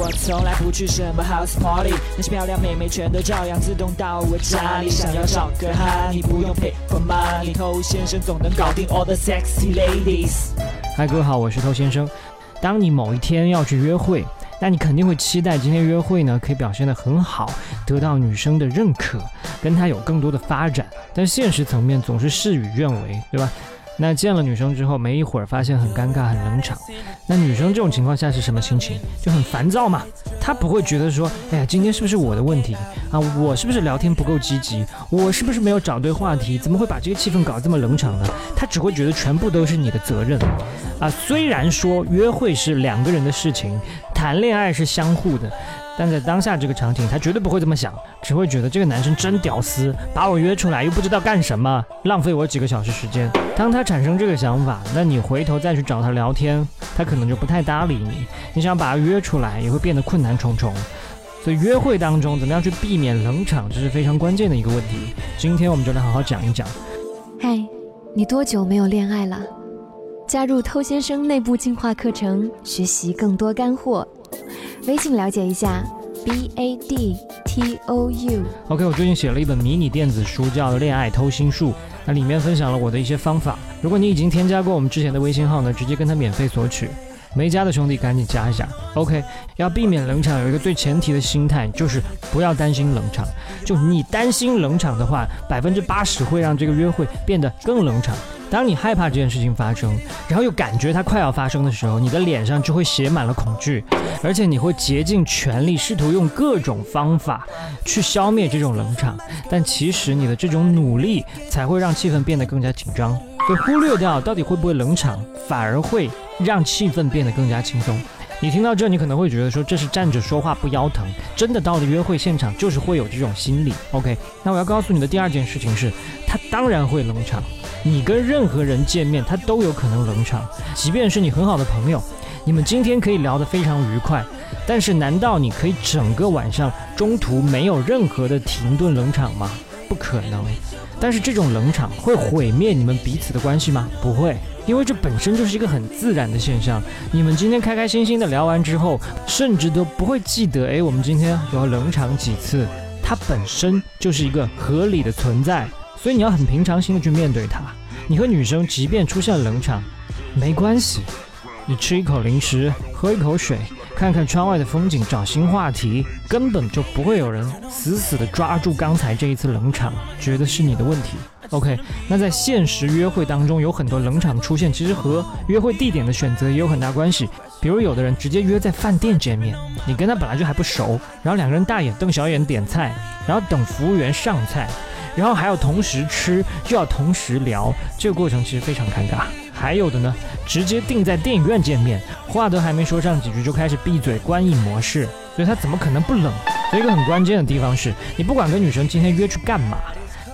我从来不去什么 house party，那些漂亮妹妹全都照样自动到我家里。想要找个哈，你不用 pay for money，偷先生总能搞定 all the sexy ladies。嗨，各位好，我是偷先生。当你某一天要去约会，那你肯定会期待今天约会呢可以表现得很好，得到女生的认可，跟她有更多的发展。但现实层面总是事与愿违，对吧？那见了女生之后，没一会儿发现很尴尬、很冷场。那女生这种情况下是什么心情？就很烦躁嘛。她不会觉得说，哎呀，今天是不是我的问题啊？我是不是聊天不够积极？我是不是没有找对话题？怎么会把这个气氛搞这么冷场呢？她只会觉得全部都是你的责任啊。虽然说约会是两个人的事情，谈恋爱是相互的。但在当下这个场景，他绝对不会这么想，只会觉得这个男生真屌丝，把我约出来又不知道干什么，浪费我几个小时时间。当他产生这个想法，那你回头再去找他聊天，他可能就不太搭理你。你想把他约出来，也会变得困难重重。所以约会当中，怎么样去避免冷场，这是非常关键的一个问题。今天我们就来好好讲一讲。嗨，你多久没有恋爱了？加入偷先生内部进化课程，学习更多干货。微信了解一下，b a d t o u。OK，我最近写了一本迷你电子书，叫《恋爱偷心术》，那里面分享了我的一些方法。如果你已经添加过我们之前的微信号呢，直接跟他免费索取。没加的兄弟赶紧加一下。OK，要避免冷场，有一个最前提的心态就是不要担心冷场。就你担心冷场的话，百分之八十会让这个约会变得更冷场。当你害怕这件事情发生，然后又感觉它快要发生的时候，你的脸上就会写满了恐惧，而且你会竭尽全力试图用各种方法去消灭这种冷场。但其实你的这种努力才会让气氛变得更加紧张。就忽略掉到底会不会冷场，反而会让气氛变得更加轻松。你听到这，你可能会觉得说这是站着说话不腰疼。真的到了约会现场，就是会有这种心理。OK，那我要告诉你的第二件事情是，他当然会冷场。你跟任何人见面，他都有可能冷场，即便是你很好的朋友，你们今天可以聊得非常愉快，但是难道你可以整个晚上中途没有任何的停顿冷场吗？不可能。但是这种冷场会毁灭你们彼此的关系吗？不会，因为这本身就是一个很自然的现象。你们今天开开心心的聊完之后，甚至都不会记得，哎，我们今天有冷场几次，它本身就是一个合理的存在。所以你要很平常心的去面对它。你和女生即便出现冷场，没关系，你吃一口零食，喝一口水，看看窗外的风景，找新话题，根本就不会有人死死的抓住刚才这一次冷场，觉得是你的问题。OK，那在现实约会当中，有很多冷场出现，其实和约会地点的选择也有很大关系。比如有的人直接约在饭店见面，你跟他本来就还不熟，然后两个人大眼瞪小眼点菜，然后等服务员上菜。然后还要同时吃，又要同时聊，这个过程其实非常尴尬。还有的呢，直接定在电影院见面，话都还没说上几句就开始闭嘴观影模式，所以他怎么可能不冷？所以一个很关键的地方是，你不管跟女生今天约去干嘛，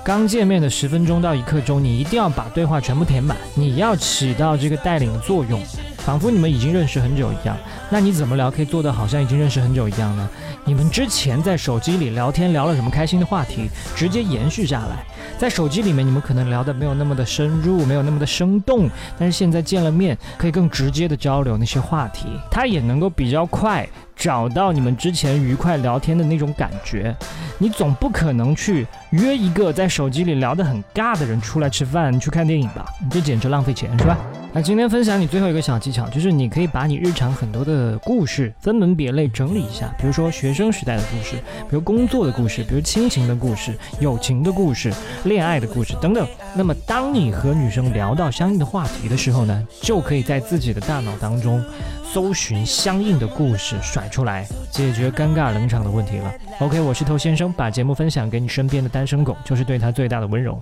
刚见面的十分钟到一刻钟，你一定要把对话全部填满，你要起到这个带领的作用，仿佛你们已经认识很久一样。那你怎么聊可以做得好像已经认识很久一样呢？你们之前在手机里聊天聊了什么开心的话题，直接延续下来。在手机里面，你们可能聊的没有那么的深入，没有那么的生动，但是现在见了面，可以更直接的交流那些话题，他也能够比较快找到你们之前愉快聊天的那种感觉。你总不可能去约一个在手机里聊得很尬的人出来吃饭去看电影吧？这简直浪费钱，是吧？那今天分享你最后一个小技巧，就是你可以把你日常很多的故事分门别类整理一下，比如说学生时代的故事，比如工作的故事，比如亲情的故事、友情的故事、恋爱的故事等等。那么当你和女生聊到相应的话题的时候呢，就可以在自己的大脑当中搜寻相应的故事甩出来，解决尴尬冷场的问题了。OK，我是头先生，把节目分享给你身边的单身狗，就是对他最大的温柔。